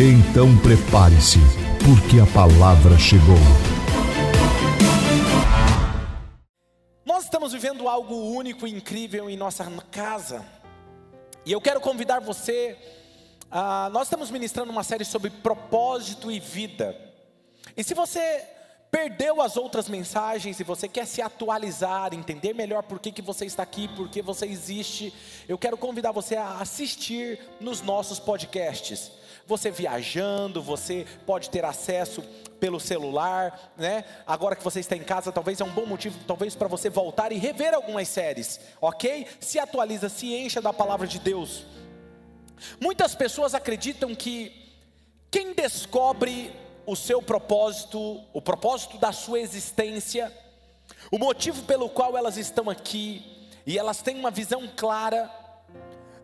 Então prepare-se, porque a palavra chegou. Nós estamos vivendo algo único e incrível em nossa casa. E eu quero convidar você. A, nós estamos ministrando uma série sobre propósito e vida. E se você perdeu as outras mensagens e você quer se atualizar, entender melhor por que, que você está aqui, por que você existe, eu quero convidar você a assistir nos nossos podcasts. Você viajando, você pode ter acesso pelo celular, né? Agora que você está em casa, talvez é um bom motivo, talvez para você voltar e rever algumas séries, ok? Se atualiza, se encha da palavra de Deus. Muitas pessoas acreditam que quem descobre o seu propósito, o propósito da sua existência, o motivo pelo qual elas estão aqui, e elas têm uma visão clara,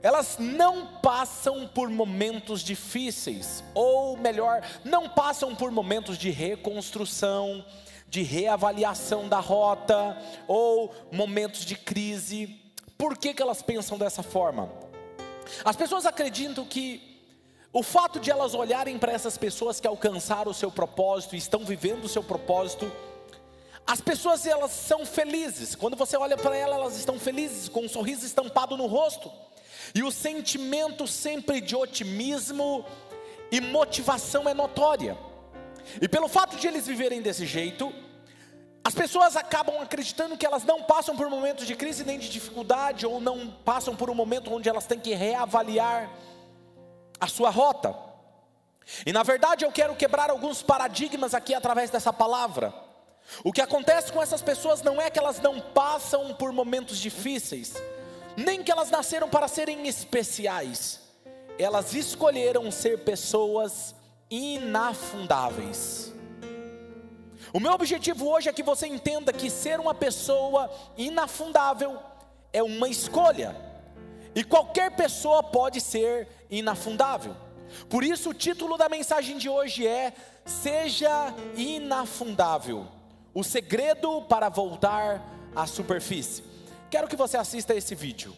elas não passam por momentos difíceis, ou melhor, não passam por momentos de reconstrução, de reavaliação da rota, ou momentos de crise. Por que, que elas pensam dessa forma? As pessoas acreditam que o fato de elas olharem para essas pessoas que alcançaram o seu propósito e estão vivendo o seu propósito, as pessoas elas são felizes. Quando você olha para elas, elas estão felizes, com um sorriso estampado no rosto. E o sentimento sempre de otimismo e motivação é notória. E pelo fato de eles viverem desse jeito, as pessoas acabam acreditando que elas não passam por momentos de crise nem de dificuldade, ou não passam por um momento onde elas têm que reavaliar a sua rota. E na verdade eu quero quebrar alguns paradigmas aqui através dessa palavra. O que acontece com essas pessoas não é que elas não passam por momentos difíceis, nem que elas nasceram para serem especiais, elas escolheram ser pessoas inafundáveis. O meu objetivo hoje é que você entenda que ser uma pessoa inafundável é uma escolha, e qualquer pessoa pode ser inafundável. Por isso, o título da mensagem de hoje é: Seja inafundável o segredo para voltar à superfície. Quero que você assista esse vídeo.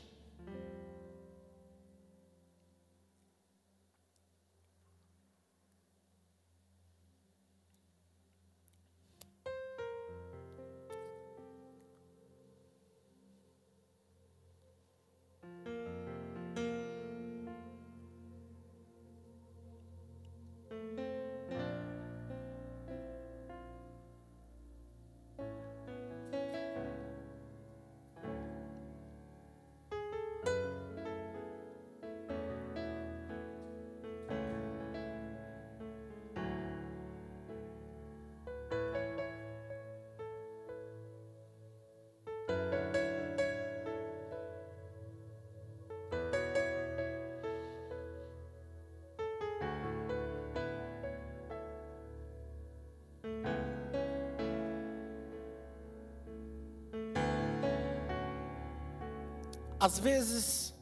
Às vezes,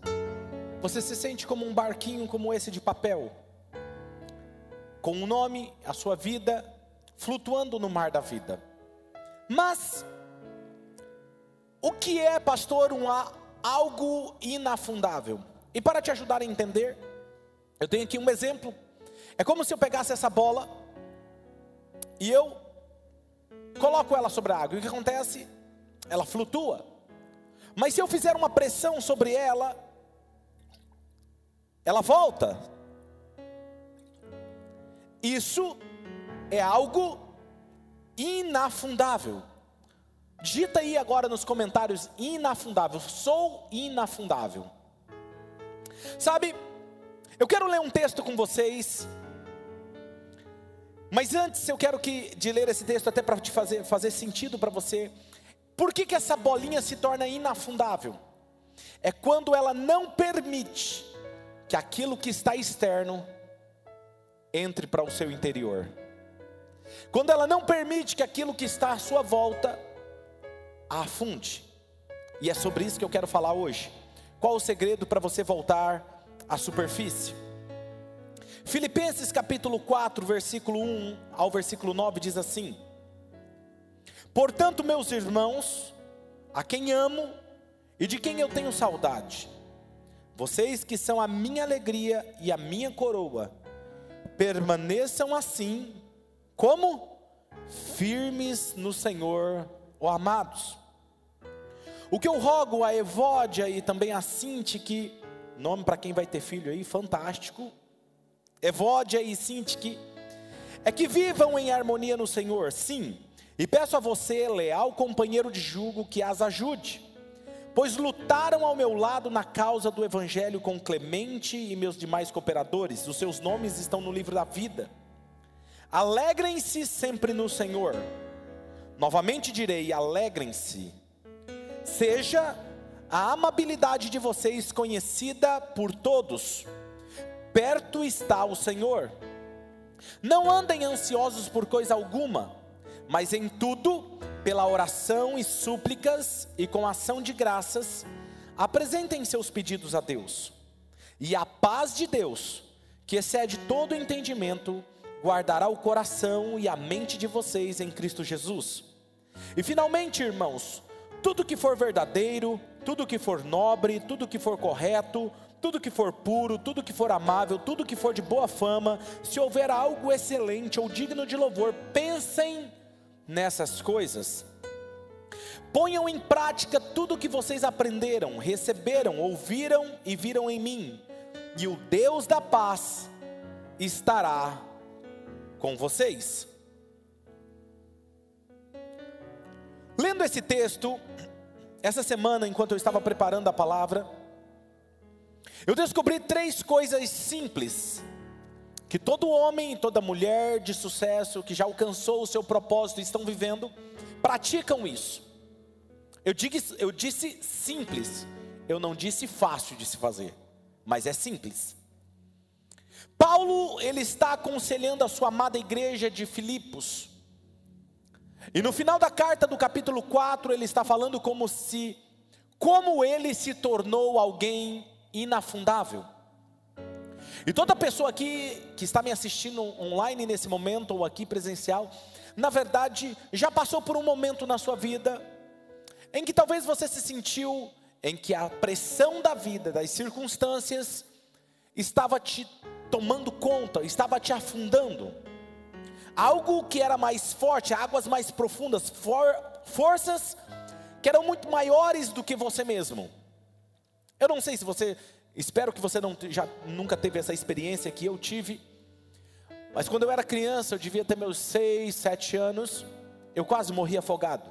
você se sente como um barquinho como esse de papel, com o um nome, a sua vida, flutuando no mar da vida. Mas, o que é, pastor, um, algo inafundável? E para te ajudar a entender, eu tenho aqui um exemplo. É como se eu pegasse essa bola e eu coloco ela sobre a água. E o que acontece? Ela flutua. Mas se eu fizer uma pressão sobre ela, ela volta. Isso é algo inafundável. Digita aí agora nos comentários inafundável. Sou inafundável. Sabe, eu quero ler um texto com vocês. Mas antes eu quero que de ler esse texto até para te fazer fazer sentido para você. Por que, que essa bolinha se torna inafundável? É quando ela não permite que aquilo que está externo entre para o seu interior. Quando ela não permite que aquilo que está à sua volta afunde. E é sobre isso que eu quero falar hoje. Qual o segredo para você voltar à superfície? Filipenses capítulo 4, versículo 1 ao versículo 9 diz assim: Portanto, meus irmãos, a quem amo e de quem eu tenho saudade, vocês que são a minha alegria e a minha coroa, permaneçam assim, como? Firmes no Senhor, ó amados. O que eu rogo a Evódia e também a Cinti, que, nome para quem vai ter filho aí, fantástico, Evódia e Cinti, que, é que vivam em harmonia no Senhor, sim, e peço a você, leal companheiro de julgo, que as ajude, pois lutaram ao meu lado na causa do Evangelho com Clemente e meus demais cooperadores, os seus nomes estão no livro da vida. Alegrem-se sempre no Senhor. Novamente direi: alegrem-se. Seja a amabilidade de vocês conhecida por todos. Perto está o Senhor. Não andem ansiosos por coisa alguma mas em tudo, pela oração e súplicas e com ação de graças, apresentem seus pedidos a Deus. E a paz de Deus, que excede todo entendimento, guardará o coração e a mente de vocês em Cristo Jesus. E finalmente, irmãos, tudo que for verdadeiro, tudo que for nobre, tudo que for correto, tudo que for puro, tudo que for amável, tudo que for de boa fama, se houver algo excelente ou digno de louvor, pensem nessas coisas. Ponham em prática tudo o que vocês aprenderam, receberam, ouviram e viram em mim, e o Deus da paz estará com vocês. Lendo esse texto, essa semana, enquanto eu estava preparando a palavra, eu descobri três coisas simples que todo homem e toda mulher de sucesso que já alcançou o seu propósito e estão vivendo, praticam isso. Eu, digo, eu disse simples, eu não disse fácil de se fazer, mas é simples. Paulo, ele está aconselhando a sua amada igreja de Filipos. E no final da carta do capítulo 4, ele está falando como se como ele se tornou alguém inafundável. E toda pessoa aqui que está me assistindo online nesse momento ou aqui presencial, na verdade, já passou por um momento na sua vida em que talvez você se sentiu em que a pressão da vida, das circunstâncias, estava te tomando conta, estava te afundando. Algo que era mais forte, águas mais profundas, for, forças que eram muito maiores do que você mesmo. Eu não sei se você Espero que você não, já nunca teve essa experiência que eu tive. Mas quando eu era criança, eu devia ter meus seis, sete anos, eu quase morri afogado.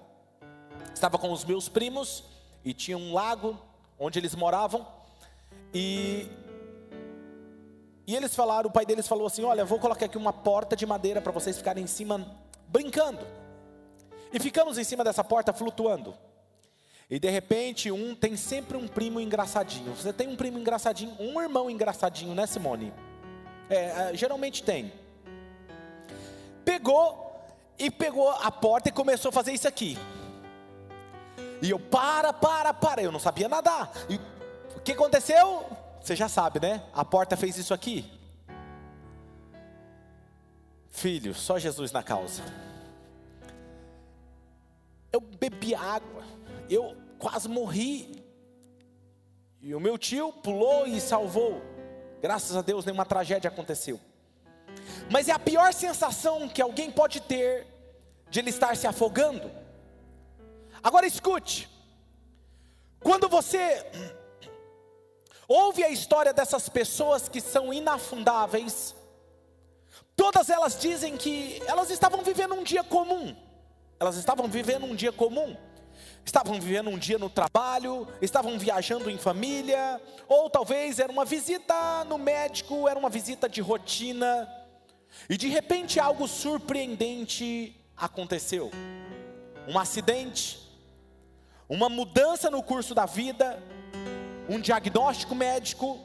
Estava com os meus primos e tinha um lago onde eles moravam e e eles falaram, o pai deles falou assim: "Olha, vou colocar aqui uma porta de madeira para vocês ficarem em cima brincando". E ficamos em cima dessa porta flutuando. E de repente, um tem sempre um primo engraçadinho. Você tem um primo engraçadinho, um irmão engraçadinho, né, Simone? É, é, geralmente tem. Pegou e pegou a porta e começou a fazer isso aqui. E eu, para, para, para. Eu não sabia nadar. E o que aconteceu? Você já sabe, né? A porta fez isso aqui. Filho, só Jesus na causa. Eu bebi água eu quase morri. E o meu tio pulou e salvou. Graças a Deus, nenhuma tragédia aconteceu. Mas é a pior sensação que alguém pode ter de ele estar se afogando. Agora escute. Quando você ouve a história dessas pessoas que são inafundáveis, todas elas dizem que elas estavam vivendo um dia comum. Elas estavam vivendo um dia comum estavam vivendo um dia no trabalho, estavam viajando em família, ou talvez era uma visita no médico, era uma visita de rotina, e de repente algo surpreendente aconteceu. Um acidente, uma mudança no curso da vida, um diagnóstico médico,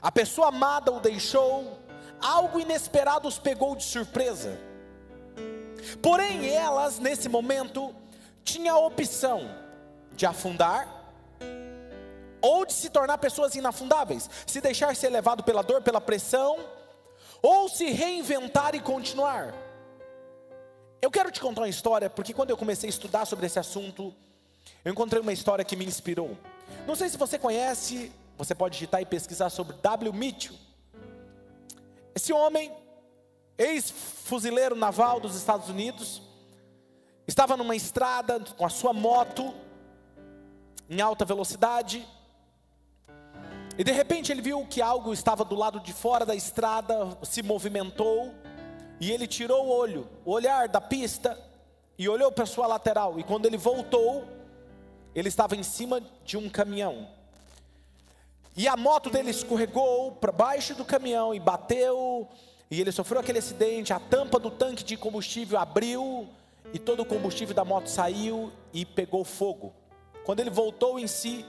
a pessoa amada o deixou, algo inesperado os pegou de surpresa. Porém, elas, nesse momento, tinham a opção de afundar ou de se tornar pessoas inafundáveis, se deixar ser levado pela dor, pela pressão, ou se reinventar e continuar. Eu quero te contar uma história, porque quando eu comecei a estudar sobre esse assunto, eu encontrei uma história que me inspirou. Não sei se você conhece, você pode digitar e pesquisar sobre W. Mitchell. Esse homem, ex-fuzileiro naval dos Estados Unidos, estava numa estrada com a sua moto em alta velocidade. E de repente ele viu que algo estava do lado de fora da estrada, se movimentou, e ele tirou o olho, o olhar da pista, e olhou para a sua lateral. E quando ele voltou, ele estava em cima de um caminhão. E a moto dele escorregou para baixo do caminhão e bateu, e ele sofreu aquele acidente. A tampa do tanque de combustível abriu, e todo o combustível da moto saiu e pegou fogo. Quando ele voltou em si,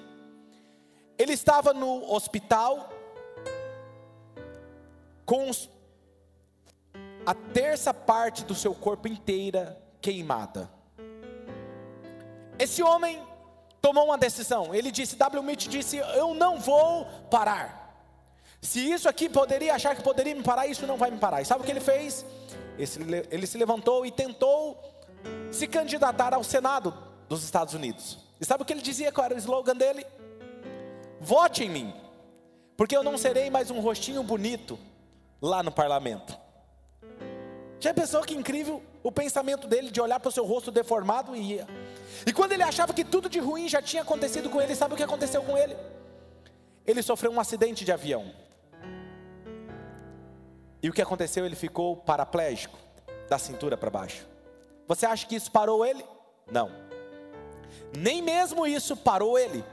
ele estava no hospital com a terça parte do seu corpo inteira queimada. Esse homem tomou uma decisão. Ele disse, W. Mitch disse, eu não vou parar. Se isso aqui poderia achar que poderia me parar, isso não vai me parar. E sabe o que ele fez? Ele se levantou e tentou se candidatar ao Senado dos Estados Unidos. E sabe o que ele dizia? Qual era o slogan dele? Vote em mim, porque eu não serei mais um rostinho bonito lá no parlamento. Já pensou que incrível o pensamento dele de olhar para o seu rosto deformado e ia? E quando ele achava que tudo de ruim já tinha acontecido com ele, sabe o que aconteceu com ele? Ele sofreu um acidente de avião. E o que aconteceu? Ele ficou paraplégico, da cintura para baixo. Você acha que isso parou ele? Não. Nem mesmo isso parou ele.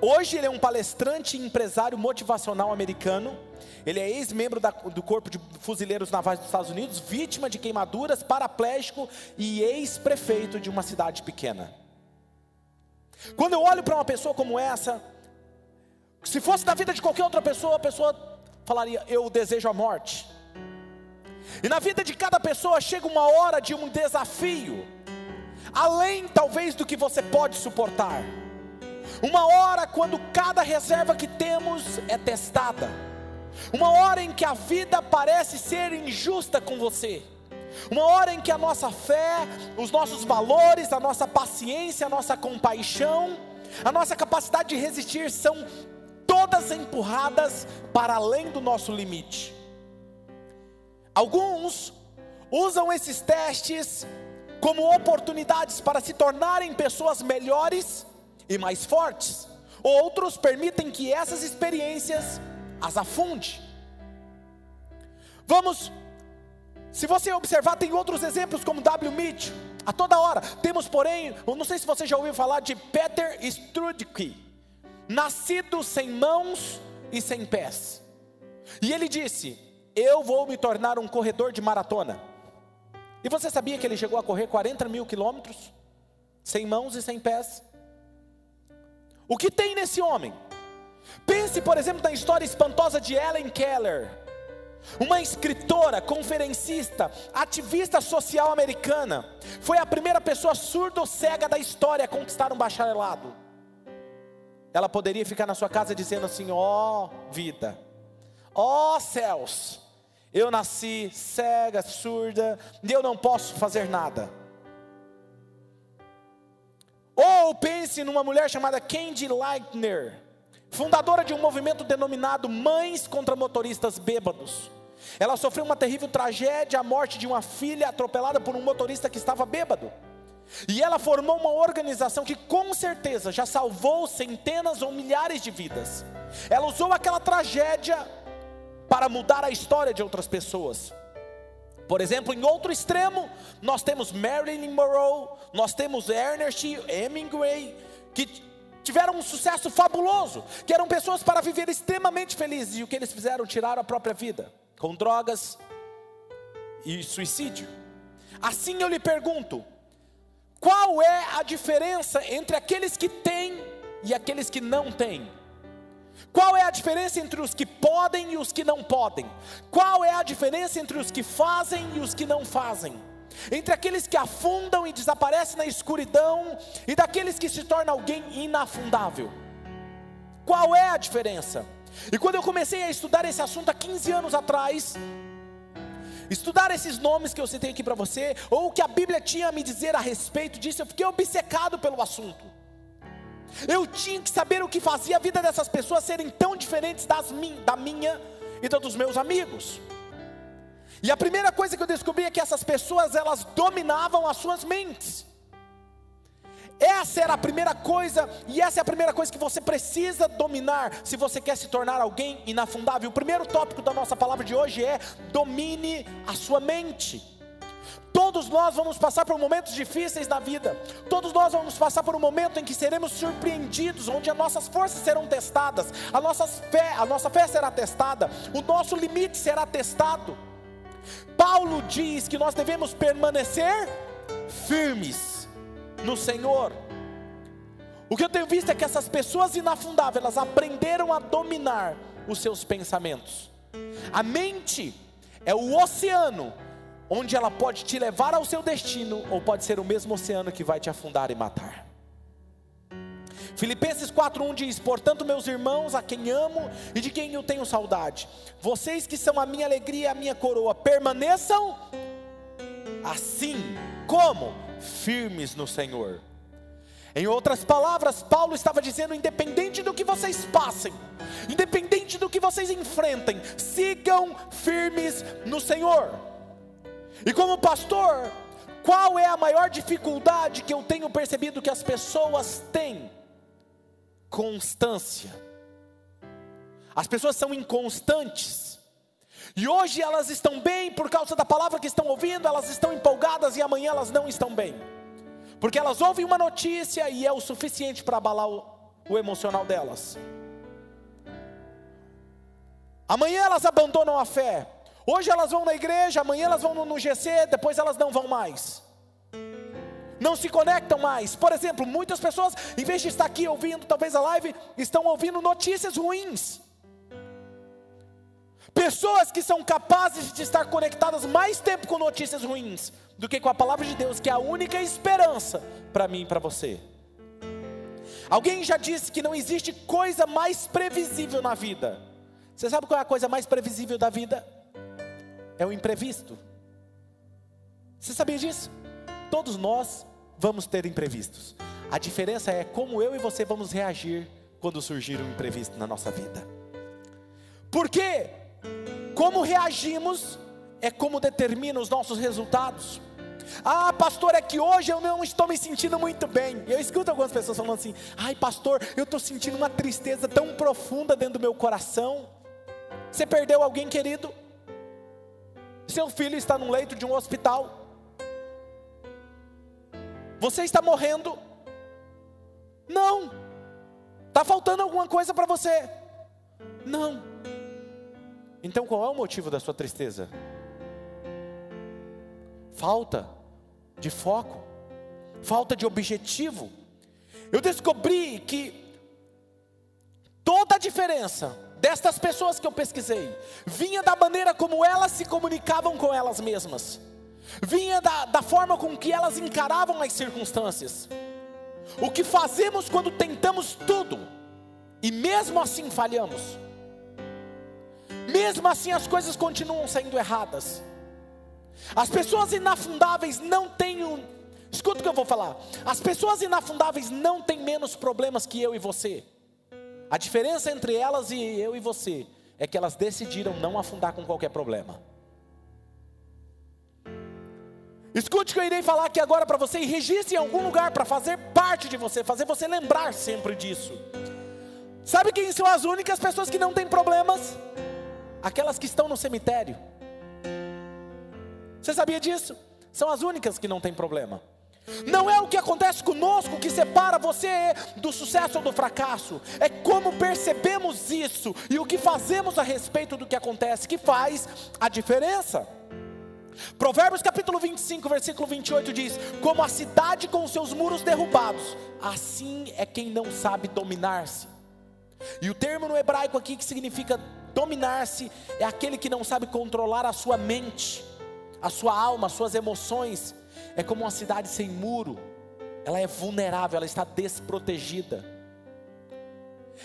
Hoje ele é um palestrante e empresário motivacional americano. Ele é ex-membro do Corpo de Fuzileiros Navais dos Estados Unidos, vítima de queimaduras, paraplégico e ex-prefeito de uma cidade pequena. Quando eu olho para uma pessoa como essa, se fosse na vida de qualquer outra pessoa, a pessoa falaria: Eu desejo a morte. E na vida de cada pessoa chega uma hora de um desafio, além talvez do que você pode suportar. Uma hora quando cada reserva que temos é testada. Uma hora em que a vida parece ser injusta com você. Uma hora em que a nossa fé, os nossos valores, a nossa paciência, a nossa compaixão, a nossa capacidade de resistir são todas empurradas para além do nosso limite. Alguns usam esses testes como oportunidades para se tornarem pessoas melhores e mais fortes. Outros permitem que essas experiências as afunde. Vamos se você observar, tem outros exemplos como W. Mitch, a toda hora. Temos, porém, eu não sei se você já ouviu falar de Peter Strudke, nascido sem mãos e sem pés. E ele disse: Eu vou me tornar um corredor de maratona. E você sabia que ele chegou a correr 40 mil quilômetros, sem mãos e sem pés? O que tem nesse homem? Pense, por exemplo, na história espantosa de Ellen Keller uma escritora, conferencista, ativista social americana, foi a primeira pessoa surdo-cega da história a conquistar um bacharelado. Ela poderia ficar na sua casa dizendo assim: ó oh, vida, ó oh, céus, eu nasci cega, surda, e eu não posso fazer nada. Ou pense numa mulher chamada Candy Leitner, fundadora de um movimento denominado Mães contra Motoristas Bêbados. Ela sofreu uma terrível tragédia, a morte de uma filha atropelada por um motorista que estava bêbado. E ela formou uma organização que com certeza já salvou centenas ou milhares de vidas. Ela usou aquela tragédia para mudar a história de outras pessoas. Por exemplo, em outro extremo, nós temos Marilyn Monroe, nós temos Ernest Hemingway, que tiveram um sucesso fabuloso, que eram pessoas para viver extremamente felizes, e o que eles fizeram? Tiraram a própria vida, com drogas e suicídio. Assim eu lhe pergunto: qual é a diferença entre aqueles que têm e aqueles que não têm? Qual é a diferença entre os que podem e os que não podem? Qual é a diferença entre os que fazem e os que não fazem? Entre aqueles que afundam e desaparecem na escuridão e daqueles que se tornam alguém inafundável? Qual é a diferença? E quando eu comecei a estudar esse assunto há 15 anos atrás, estudar esses nomes que eu citei aqui para você, ou o que a Bíblia tinha a me dizer a respeito disso, eu fiquei obcecado pelo assunto. Eu tinha que saber o que fazia a vida dessas pessoas serem tão diferentes das min, da minha e da dos meus amigos. E a primeira coisa que eu descobri é que essas pessoas elas dominavam as suas mentes. Essa era a primeira coisa, e essa é a primeira coisa que você precisa dominar se você quer se tornar alguém inafundável. O primeiro tópico da nossa palavra de hoje é: domine a sua mente. Todos nós vamos passar por momentos difíceis na vida. Todos nós vamos passar por um momento em que seremos surpreendidos, onde as nossas forças serão testadas, a nossa fé, a nossa fé será testada, o nosso limite será testado. Paulo diz que nós devemos permanecer firmes no Senhor. O que eu tenho visto é que essas pessoas inafundáveis, elas aprenderam a dominar os seus pensamentos. A mente é o oceano onde ela pode te levar ao seu destino, ou pode ser o mesmo oceano que vai te afundar e matar. Filipenses 4:1 diz: "Portanto, meus irmãos, a quem amo e de quem eu tenho saudade, vocês que são a minha alegria e a minha coroa, permaneçam assim, como firmes no Senhor. Em outras palavras, Paulo estava dizendo: independente do que vocês passem, independente do que vocês enfrentem, sigam firmes no Senhor. E como pastor, qual é a maior dificuldade que eu tenho percebido que as pessoas têm? Constância. As pessoas são inconstantes. E hoje elas estão bem por causa da palavra que estão ouvindo, elas estão empolgadas e amanhã elas não estão bem. Porque elas ouvem uma notícia e é o suficiente para abalar o, o emocional delas. Amanhã elas abandonam a fé. Hoje elas vão na igreja, amanhã elas vão no GC, depois elas não vão mais. Não se conectam mais. Por exemplo, muitas pessoas, em vez de estar aqui ouvindo talvez a live, estão ouvindo notícias ruins. Pessoas que são capazes de estar conectadas mais tempo com notícias ruins do que com a palavra de Deus, que é a única esperança para mim e para você. Alguém já disse que não existe coisa mais previsível na vida. Você sabe qual é a coisa mais previsível da vida? É o imprevisto. Você sabia disso? Todos nós vamos ter imprevistos. A diferença é como eu e você vamos reagir quando surgir um imprevisto na nossa vida. Por quê? Como reagimos é como determina os nossos resultados. Ah, pastor, é que hoje eu não estou me sentindo muito bem. Eu escuto algumas pessoas falando assim: ai, pastor, eu estou sentindo uma tristeza tão profunda dentro do meu coração. Você perdeu alguém querido? Seu filho está no leito de um hospital. Você está morrendo? Não. Está faltando alguma coisa para você? Não. Então qual é o motivo da sua tristeza? Falta de foco, falta de objetivo. Eu descobri que toda a diferença destas pessoas que eu pesquisei vinha da maneira como elas se comunicavam com elas mesmas, vinha da, da forma com que elas encaravam as circunstâncias. O que fazemos quando tentamos tudo e mesmo assim falhamos? mesmo assim as coisas continuam saindo erradas. As pessoas inafundáveis não têm um, escuta o que eu vou falar. As pessoas inafundáveis não têm menos problemas que eu e você. A diferença entre elas e eu e você é que elas decidiram não afundar com qualquer problema. Escute o que eu irei falar aqui agora para você e registre em algum lugar para fazer parte de você, fazer você lembrar sempre disso. Sabe quem são as únicas pessoas que não têm problemas? aquelas que estão no cemitério. Você sabia disso? São as únicas que não têm problema. Não é o que acontece conosco que separa você do sucesso ou do fracasso, é como percebemos isso e o que fazemos a respeito do que acontece que faz a diferença. Provérbios capítulo 25, versículo 28 diz: Como a cidade com seus muros derrubados, assim é quem não sabe dominar-se. E o termo no hebraico aqui que significa dominar-se é aquele que não sabe controlar a sua mente, a sua alma, as suas emoções. É como uma cidade sem muro, ela é vulnerável, ela está desprotegida.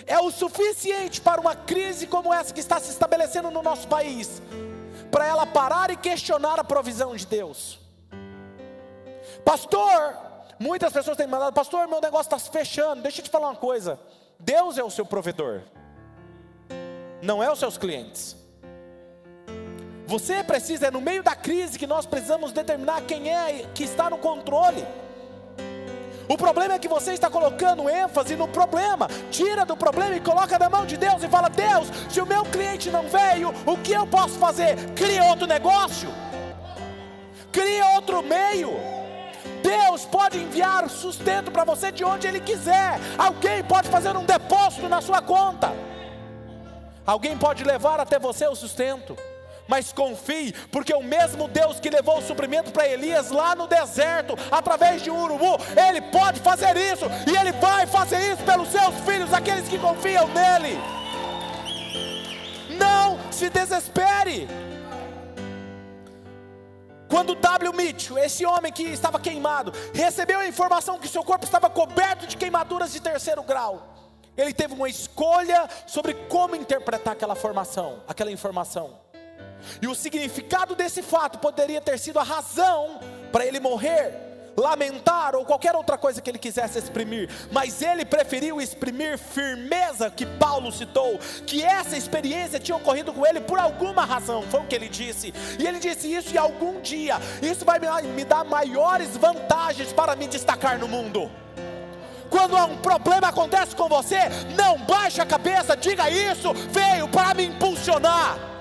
É o suficiente para uma crise como essa que está se estabelecendo no nosso país, para ela parar e questionar a provisão de Deus. Pastor, muitas pessoas têm mandado, pastor, meu negócio está se fechando. Deixa eu te falar uma coisa: Deus é o seu provedor, não é os seus clientes. Você precisa, é no meio da crise que nós precisamos determinar quem é que está no controle. O problema é que você está colocando ênfase no problema. Tira do problema e coloca na mão de Deus e fala: Deus, se o meu cliente não veio, o que eu posso fazer? Cria outro negócio, cria outro meio. Deus pode enviar sustento para você de onde Ele quiser. Alguém pode fazer um depósito na sua conta. Alguém pode levar até você o sustento mas confie, porque o mesmo Deus que levou o suprimento para Elias lá no deserto, através de um urubu, Ele pode fazer isso, e Ele vai fazer isso pelos seus filhos, aqueles que confiam nele. Não se desespere. Quando W. Mitchell, esse homem que estava queimado, recebeu a informação que seu corpo estava coberto de queimaduras de terceiro grau, ele teve uma escolha sobre como interpretar aquela formação, aquela informação. E o significado desse fato poderia ter sido a razão para ele morrer, lamentar ou qualquer outra coisa que ele quisesse exprimir, mas ele preferiu exprimir firmeza que Paulo citou, que essa experiência tinha ocorrido com ele por alguma razão, foi o que ele disse. E ele disse isso e algum dia, isso vai me dar maiores vantagens para me destacar no mundo. Quando um problema acontece com você, não baixe a cabeça, diga isso, veio para me impulsionar.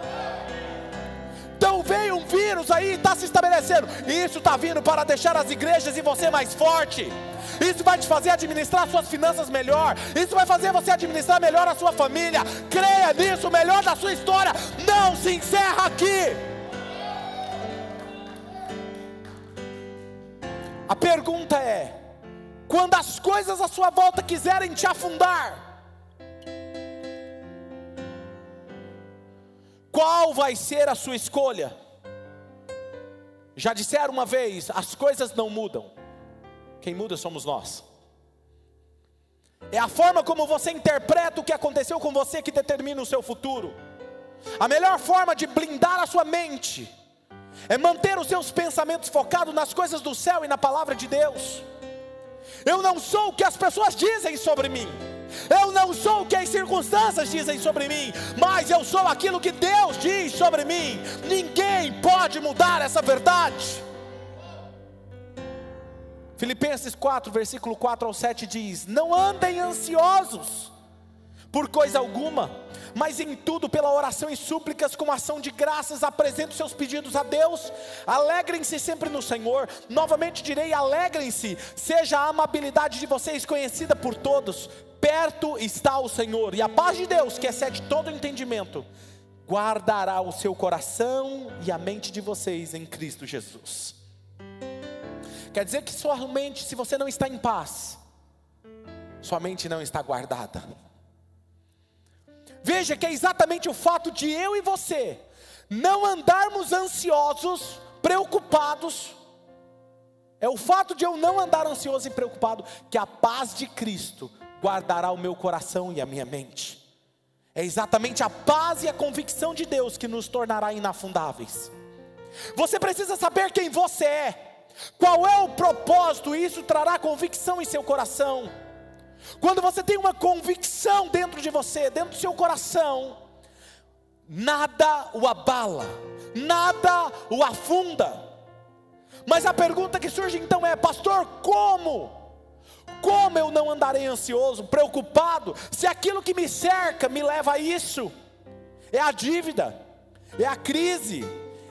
Então veio um vírus aí, está se estabelecendo. Isso está vindo para deixar as igrejas e você mais forte. Isso vai te fazer administrar suas finanças melhor. Isso vai fazer você administrar melhor a sua família. Creia nisso, o melhor da sua história não se encerra aqui. A pergunta é: quando as coisas à sua volta quiserem te afundar, Qual vai ser a sua escolha? Já disseram uma vez: as coisas não mudam, quem muda somos nós. É a forma como você interpreta o que aconteceu com você que determina o seu futuro. A melhor forma de blindar a sua mente é manter os seus pensamentos focados nas coisas do céu e na palavra de Deus. Eu não sou o que as pessoas dizem sobre mim. Eu não sou o que as circunstâncias dizem sobre mim, mas eu sou aquilo que Deus diz sobre mim. Ninguém pode mudar essa verdade. Filipenses 4, versículo 4 ao 7 diz: Não andem ansiosos por coisa alguma, mas em tudo, pela oração e súplicas, com ação de graças, apresentem seus pedidos a Deus. Alegrem-se sempre no Senhor. Novamente direi: alegrem-se, seja a amabilidade de vocês conhecida por todos perto está o Senhor, e a paz de Deus, que excede todo entendimento, guardará o seu coração e a mente de vocês em Cristo Jesus. Quer dizer que sua mente, se você não está em paz, sua mente não está guardada. Veja que é exatamente o fato de eu e você não andarmos ansiosos, preocupados, é o fato de eu não andar ansioso e preocupado que a paz de Cristo guardará o meu coração e a minha mente. É exatamente a paz e a convicção de Deus que nos tornará inafundáveis. Você precisa saber quem você é, qual é o propósito, e isso trará convicção em seu coração. Quando você tem uma convicção dentro de você, dentro do seu coração, nada o abala, nada o afunda. Mas a pergunta que surge então é: pastor, como? Como eu não andarei ansioso, preocupado, se aquilo que me cerca me leva a isso? É a dívida, é a crise,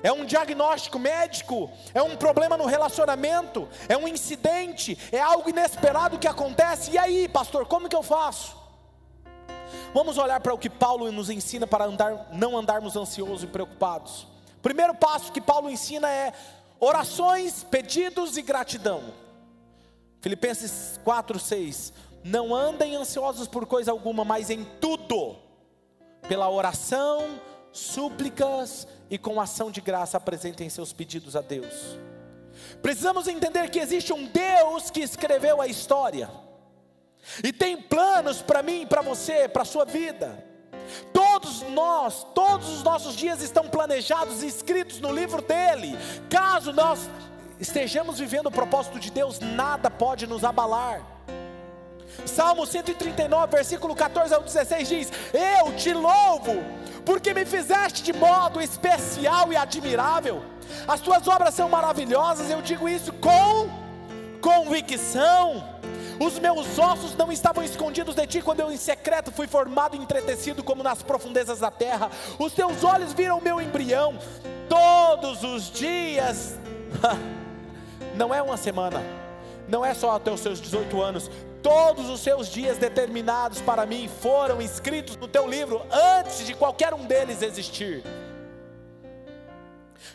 é um diagnóstico médico, é um problema no relacionamento, é um incidente, é algo inesperado que acontece. E aí, pastor, como que eu faço? Vamos olhar para o que Paulo nos ensina para andar, não andarmos ansiosos e preocupados. Primeiro passo que Paulo ensina é orações, pedidos e gratidão. Filipenses 4, 6. Não andem ansiosos por coisa alguma, mas em tudo, pela oração, súplicas e com ação de graça apresentem seus pedidos a Deus. Precisamos entender que existe um Deus que escreveu a história e tem planos para mim, para você, para a sua vida. Todos nós, todos os nossos dias estão planejados e escritos no livro dele. Caso nós estejamos vivendo o propósito de Deus, nada pode nos abalar. Salmo 139, versículo 14 ao 16 diz: Eu te louvo, porque me fizeste de modo especial e admirável. As tuas obras são maravilhosas, eu digo isso com convicção. Os meus ossos não estavam escondidos de ti quando eu em secreto fui formado e entretecido como nas profundezas da terra. Os teus olhos viram o meu embrião todos os dias. Não é uma semana, não é só até os seus 18 anos. Todos os seus dias determinados para mim foram escritos no teu livro antes de qualquer um deles existir.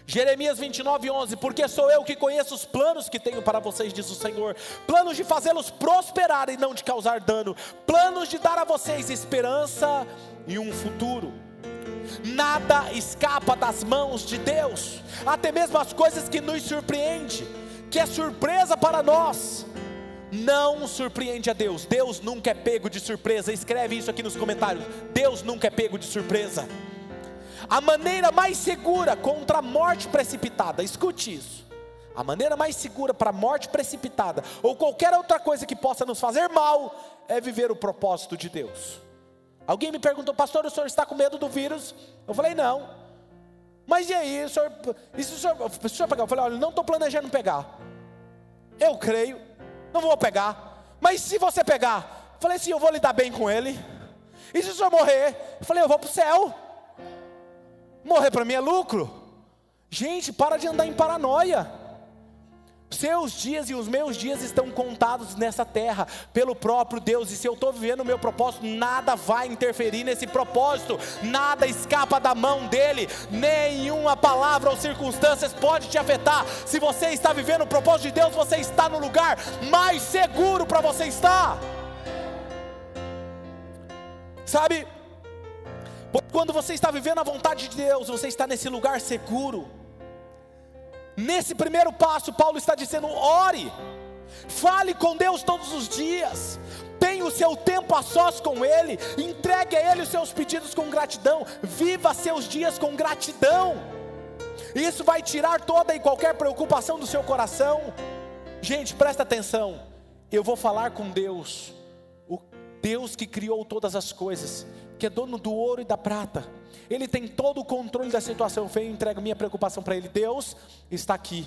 Jeremias 29, 11: Porque sou eu que conheço os planos que tenho para vocês, diz o Senhor, planos de fazê-los prosperar e não de causar dano, planos de dar a vocês esperança e um futuro. Nada escapa das mãos de Deus, até mesmo as coisas que nos surpreende, que é surpresa para nós. Não surpreende a Deus. Deus nunca é pego de surpresa. Escreve isso aqui nos comentários. Deus nunca é pego de surpresa. A maneira mais segura contra a morte precipitada, escute isso. A maneira mais segura para a morte precipitada, ou qualquer outra coisa que possa nos fazer mal, é viver o propósito de Deus. Alguém me perguntou, pastor, o senhor está com medo do vírus? Eu falei, não. Mas e aí, o senhor, e se o senhor, se o senhor pegar? Eu falei, olha, não estou planejando pegar. Eu creio, não vou pegar. Mas se você pegar? Falei assim, eu vou lidar bem com ele. E se o senhor morrer? Falei, eu vou para o céu. Morrer para mim é lucro. Gente, para de andar em paranoia. Seus dias e os meus dias estão contados nessa terra pelo próprio Deus, e se eu estou vivendo o meu propósito, nada vai interferir nesse propósito, nada escapa da mão dele, nenhuma palavra ou circunstâncias pode te afetar. Se você está vivendo o propósito de Deus, você está no lugar mais seguro para você estar. Sabe, quando você está vivendo a vontade de Deus, você está nesse lugar seguro. Nesse primeiro passo, Paulo está dizendo: ore, fale com Deus todos os dias, tenha o seu tempo a sós com Ele, entregue a Ele os seus pedidos com gratidão, viva seus dias com gratidão. Isso vai tirar toda e qualquer preocupação do seu coração. Gente, presta atenção. Eu vou falar com Deus, o Deus que criou todas as coisas, que é dono do ouro e da prata. Ele tem todo o controle da situação. Eu entrego minha preocupação para Ele. Deus está aqui.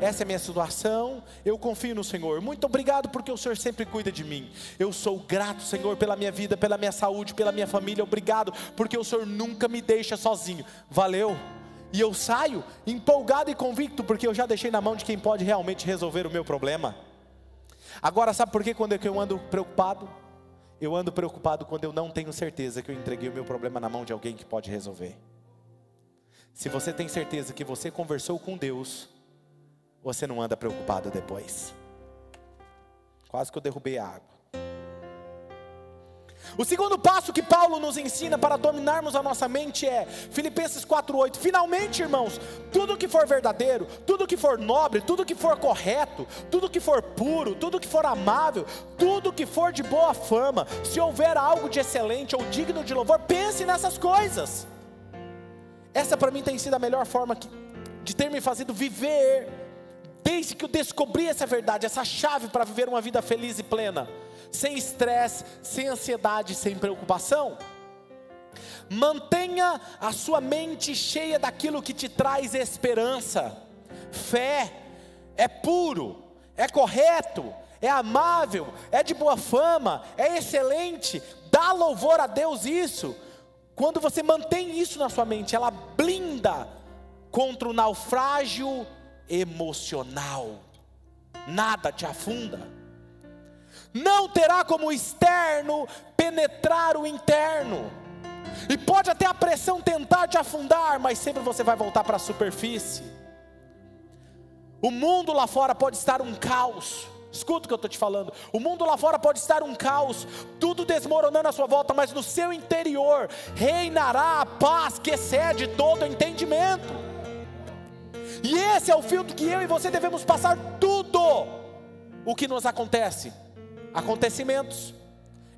Essa é minha situação. Eu confio no Senhor. Muito obrigado porque o Senhor sempre cuida de mim. Eu sou grato, Senhor, pela minha vida, pela minha saúde, pela minha família. Obrigado porque o Senhor nunca me deixa sozinho. Valeu. E eu saio empolgado e convicto porque eu já deixei na mão de quem pode realmente resolver o meu problema. Agora, sabe por que quando eu ando preocupado? Eu ando preocupado quando eu não tenho certeza que eu entreguei o meu problema na mão de alguém que pode resolver. Se você tem certeza que você conversou com Deus, você não anda preocupado depois. Quase que eu derrubei a água. O segundo passo que Paulo nos ensina para dominarmos a nossa mente é Filipenses 4:8. Finalmente, irmãos, tudo que for verdadeiro, tudo que for nobre, tudo que for correto, tudo que for puro, tudo que for amável, tudo que for de boa fama, se houver algo de excelente ou digno de louvor, pense nessas coisas. Essa para mim tem sido a melhor forma de ter me fazido viver desde que eu descobri essa verdade, essa chave para viver uma vida feliz e plena sem estresse, sem ansiedade, sem preocupação. Mantenha a sua mente cheia daquilo que te traz esperança, fé, é puro, é correto, é amável, é de boa fama, é excelente, dá louvor a Deus isso. Quando você mantém isso na sua mente, ela blinda contra o naufrágio emocional. Nada te afunda não terá como externo penetrar o interno. E pode até a pressão tentar te afundar, mas sempre você vai voltar para a superfície. O mundo lá fora pode estar um caos, Escuta o que eu estou te falando. O mundo lá fora pode estar um caos, tudo desmoronando à sua volta, mas no seu interior reinará a paz que excede todo entendimento. E esse é o filtro que eu e você devemos passar tudo o que nos acontece: acontecimentos,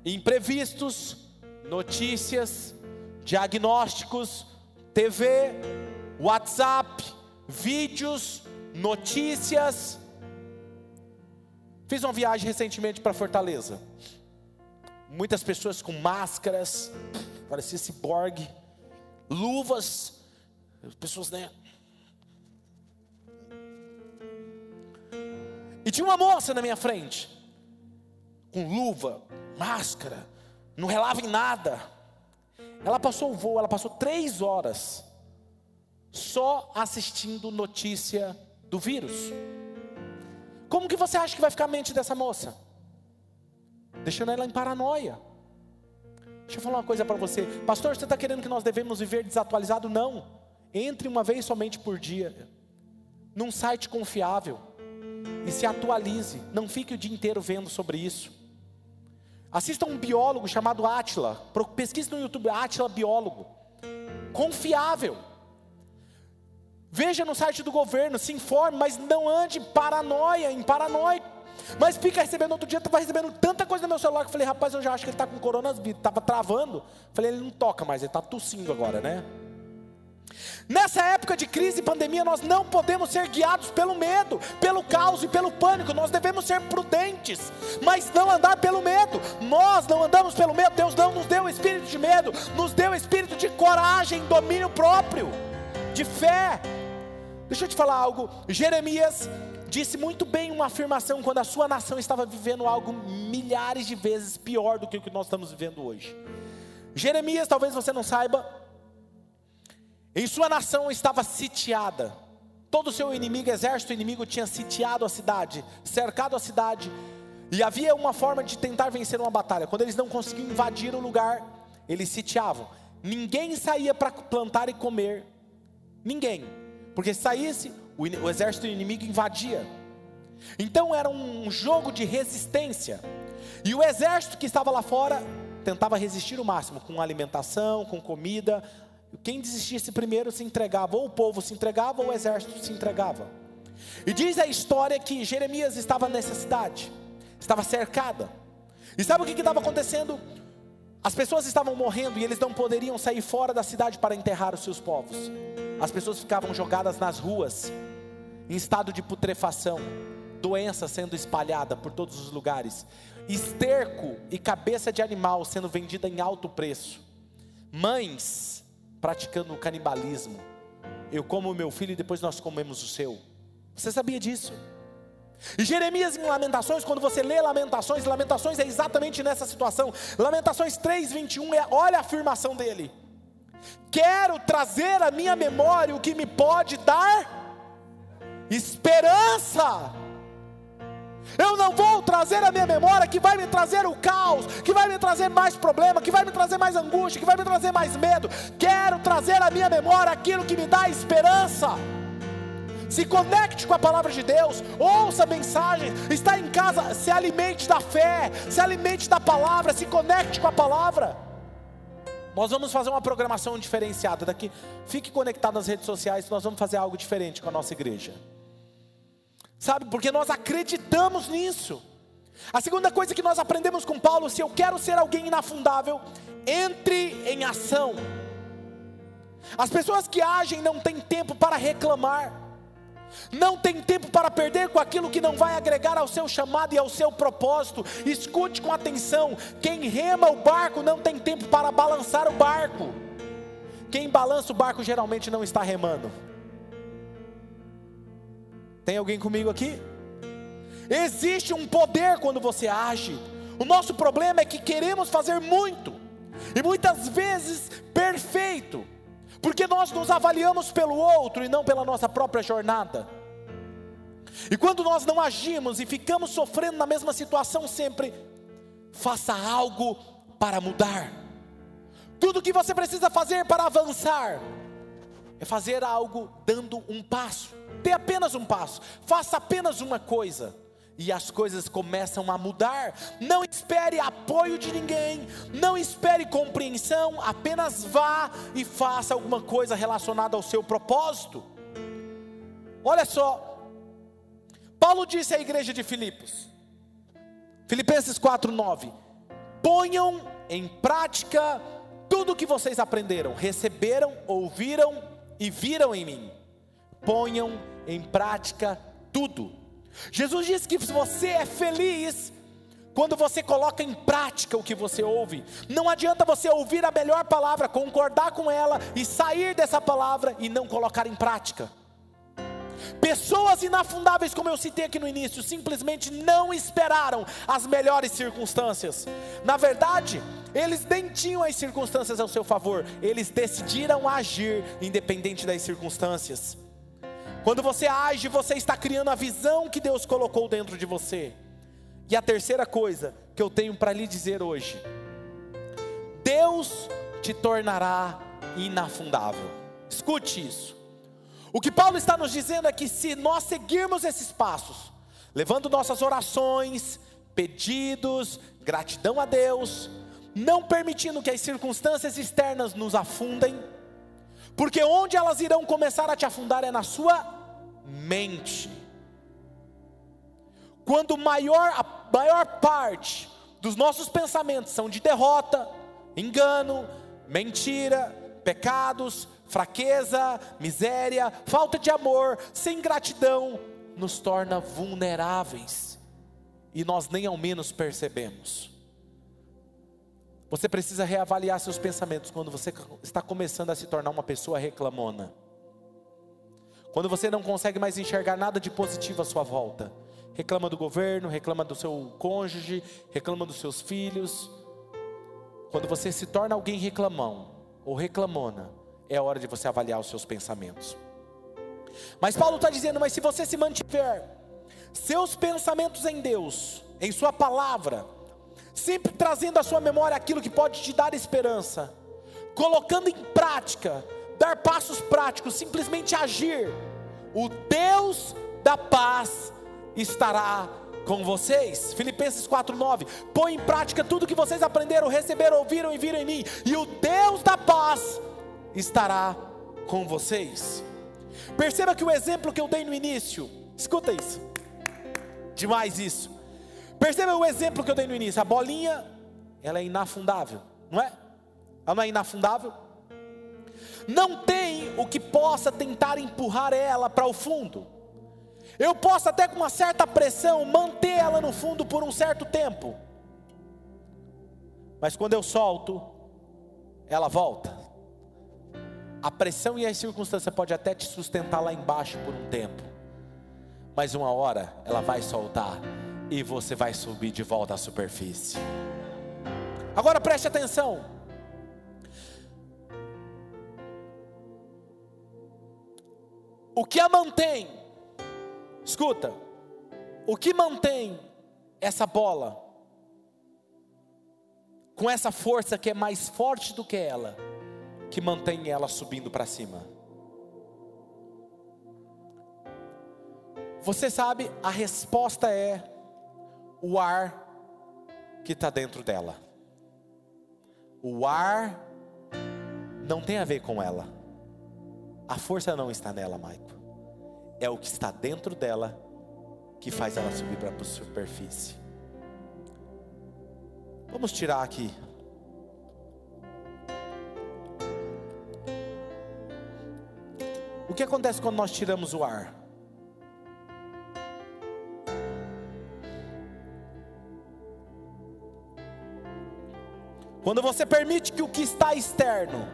imprevistos, notícias, diagnósticos, TV, WhatsApp, vídeos, notícias. Fiz uma viagem recentemente para Fortaleza. Muitas pessoas com máscaras, parecia ciborgue, luvas, pessoas, né? E tinha uma moça na minha frente, com luva, máscara, não relava em nada. Ela passou o voo, ela passou três horas só assistindo notícia do vírus. Como que você acha que vai ficar a mente dessa moça? Deixando ela em paranoia. Deixa eu falar uma coisa para você, pastor. Você está querendo que nós devemos viver desatualizado? Não. Entre uma vez somente por dia, num site confiável, e se atualize. Não fique o dia inteiro vendo sobre isso. Assista um biólogo chamado Atila. Pesquise no YouTube Atila Biólogo. Confiável. Veja no site do governo, se informe, mas não ande paranoia, em paranoia. Mas fica recebendo outro dia, estava recebendo tanta coisa no meu celular que eu falei, rapaz, eu já acho que ele está com coronavírus, estava travando. Falei, ele não toca mais, ele está tossindo agora, né? Nessa época de crise e pandemia, nós não podemos ser guiados pelo medo, pelo caos e pelo pânico. Nós devemos ser prudentes, mas não andar pelo medo. Nós não andamos pelo medo. Deus não nos deu espírito de medo, nos deu espírito de coragem, domínio próprio, de fé. Deixa eu te falar algo. Jeremias disse muito bem uma afirmação quando a sua nação estava vivendo algo milhares de vezes pior do que o que nós estamos vivendo hoje. Jeremias, talvez você não saiba, em sua nação estava sitiada. Todo o seu inimigo, exército inimigo, tinha sitiado a cidade, cercado a cidade. E havia uma forma de tentar vencer uma batalha. Quando eles não conseguiam invadir o lugar, eles sitiavam. Ninguém saía para plantar e comer. Ninguém. Porque se saísse, o, o exército inimigo invadia. Então era um jogo de resistência. E o exército que estava lá fora tentava resistir o máximo com alimentação, com comida, quem desistisse primeiro se entregava, ou o povo se entregava, ou o exército se entregava. E diz a história que Jeremias estava nessa cidade, estava cercada. E sabe o que estava acontecendo? As pessoas estavam morrendo e eles não poderiam sair fora da cidade para enterrar os seus povos. As pessoas ficavam jogadas nas ruas, em estado de putrefação, doença sendo espalhada por todos os lugares, esterco e cabeça de animal sendo vendida em alto preço. Mães praticando o canibalismo. Eu como o meu filho e depois nós comemos o seu. Você sabia disso? E Jeremias em Lamentações, quando você lê Lamentações, Lamentações é exatamente nessa situação. Lamentações 3:21 é, olha a afirmação dele. Quero trazer à minha memória o que me pode dar esperança. Eu não vou trazer a minha memória que vai me trazer o caos, que vai me trazer mais problema, que vai me trazer mais angústia, que vai me trazer mais medo. Quero trazer à minha memória aquilo que me dá esperança. Se conecte com a palavra de Deus, ouça mensagens, está em casa, se alimente da fé, se alimente da palavra, se conecte com a palavra. Nós vamos fazer uma programação diferenciada daqui. Fique conectado nas redes sociais, nós vamos fazer algo diferente com a nossa igreja. Sabe, porque nós acreditamos nisso. A segunda coisa que nós aprendemos com Paulo, se eu quero ser alguém inafundável, entre em ação. As pessoas que agem não têm tempo para reclamar, não tem tempo para perder com aquilo que não vai agregar ao seu chamado e ao seu propósito. Escute com atenção: quem rema o barco não tem tempo para balançar o barco. Quem balança o barco geralmente não está remando. Tem alguém comigo aqui? Existe um poder quando você age. O nosso problema é que queremos fazer muito, e muitas vezes perfeito, porque nós nos avaliamos pelo outro e não pela nossa própria jornada. E quando nós não agimos e ficamos sofrendo na mesma situação sempre, faça algo para mudar. Tudo que você precisa fazer para avançar é fazer algo dando um passo. Dê apenas um passo, faça apenas uma coisa. e as coisas começam a mudar. Não espere apoio de ninguém, não espere compreensão, apenas vá e faça alguma coisa relacionada ao seu propósito. Olha só, Paulo disse à igreja de Filipos, Filipenses 4:9: Ponham em prática tudo o que vocês aprenderam, receberam, ouviram e viram em mim. Ponham em prática tudo Jesus disse que você é feliz quando você coloca em prática o que você ouve. Não adianta você ouvir a melhor palavra, concordar com ela e sair dessa palavra e não colocar em prática. Pessoas inafundáveis, como eu citei aqui no início, simplesmente não esperaram as melhores circunstâncias. Na verdade, eles nem tinham as circunstâncias ao seu favor, eles decidiram agir independente das circunstâncias. Quando você age, você está criando a visão que Deus colocou dentro de você. E a terceira coisa que eu tenho para lhe dizer hoje: Deus te tornará inafundável. Escute isso. O que Paulo está nos dizendo é que se nós seguirmos esses passos, levando nossas orações, pedidos, gratidão a Deus, não permitindo que as circunstâncias externas nos afundem, porque onde elas irão começar a te afundar é na sua mente. Quando maior, a maior parte dos nossos pensamentos são de derrota, engano, mentira, pecados, fraqueza, miséria, falta de amor, sem gratidão, nos torna vulneráveis e nós nem ao menos percebemos. Você precisa reavaliar seus pensamentos quando você está começando a se tornar uma pessoa reclamona. Quando você não consegue mais enxergar nada de positivo à sua volta. Reclama do governo, reclama do seu cônjuge, reclama dos seus filhos. Quando você se torna alguém reclamão ou reclamona, é hora de você avaliar os seus pensamentos. Mas Paulo está dizendo: mas se você se mantiver seus pensamentos em Deus, em Sua palavra, sempre trazendo à sua memória aquilo que pode te dar esperança, colocando em prática, dar passos práticos, simplesmente agir, o Deus da paz estará com vocês. Filipenses 4:9. Põe em prática tudo que vocês aprenderam, receberam, ouviram e viram em mim, e o Deus da paz estará com vocês. Perceba que o exemplo que eu dei no início, escuta isso. Demais isso. Perceba o exemplo que eu dei no início. A bolinha, ela é inafundável, não é? Ela não é inafundável? Não tem o que possa tentar empurrar ela para o fundo. Eu posso até com uma certa pressão manter ela no fundo por um certo tempo. Mas quando eu solto, ela volta. A pressão e a circunstância pode até te sustentar lá embaixo por um tempo. Mas uma hora ela vai soltar e você vai subir de volta à superfície. Agora preste atenção. O que a mantém, escuta, o que mantém essa bola com essa força que é mais forte do que ela, que mantém ela subindo para cima? Você sabe, a resposta é o ar que está dentro dela. O ar não tem a ver com ela. A força não está nela, Maico. É o que está dentro dela que faz ela subir para a superfície. Vamos tirar aqui. O que acontece quando nós tiramos o ar? Quando você permite que o que está externo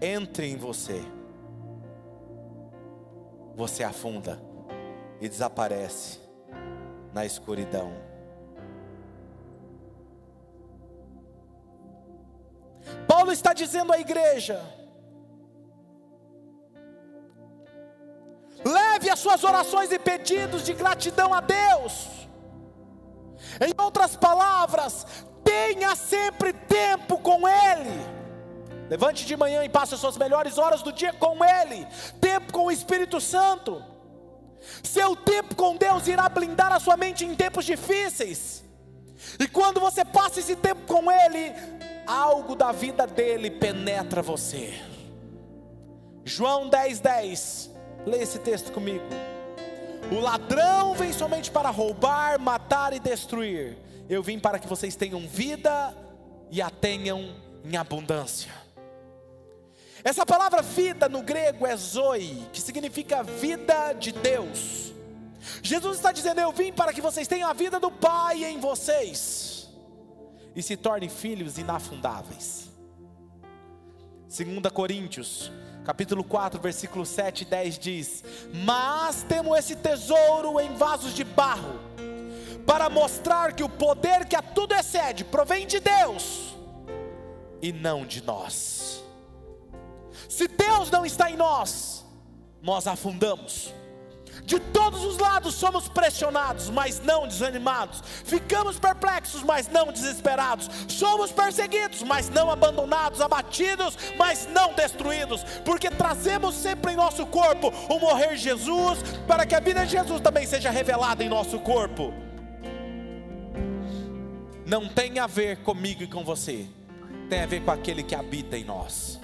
entre em você, você afunda e desaparece na escuridão. Paulo está dizendo à igreja: leve as suas orações e pedidos de gratidão a Deus em outras palavras, tenha sempre tempo com Ele. Levante de manhã e passe as suas melhores horas do dia com Ele, tempo com o Espírito Santo. Seu tempo com Deus irá blindar a sua mente em tempos difíceis. E quando você passa esse tempo com Ele, algo da vida dele penetra você. João 10, 10. Leia esse texto comigo. O ladrão vem somente para roubar, matar e destruir. Eu vim para que vocês tenham vida e a tenham em abundância. Essa palavra vida no grego é zoe, que significa vida de Deus. Jesus está dizendo: Eu vim para que vocês tenham a vida do Pai em vocês e se tornem filhos inafundáveis. 2 Coríntios, capítulo 4, versículo 7 e 10 diz: Mas temos esse tesouro em vasos de barro, para mostrar que o poder que a tudo excede provém de Deus e não de nós. Se Deus não está em nós, nós afundamos. De todos os lados somos pressionados, mas não desanimados. Ficamos perplexos, mas não desesperados. Somos perseguidos, mas não abandonados. Abatidos, mas não destruídos. Porque trazemos sempre em nosso corpo o morrer de Jesus, para que a vida de Jesus também seja revelada em nosso corpo. Não tem a ver comigo e com você, tem a ver com aquele que habita em nós.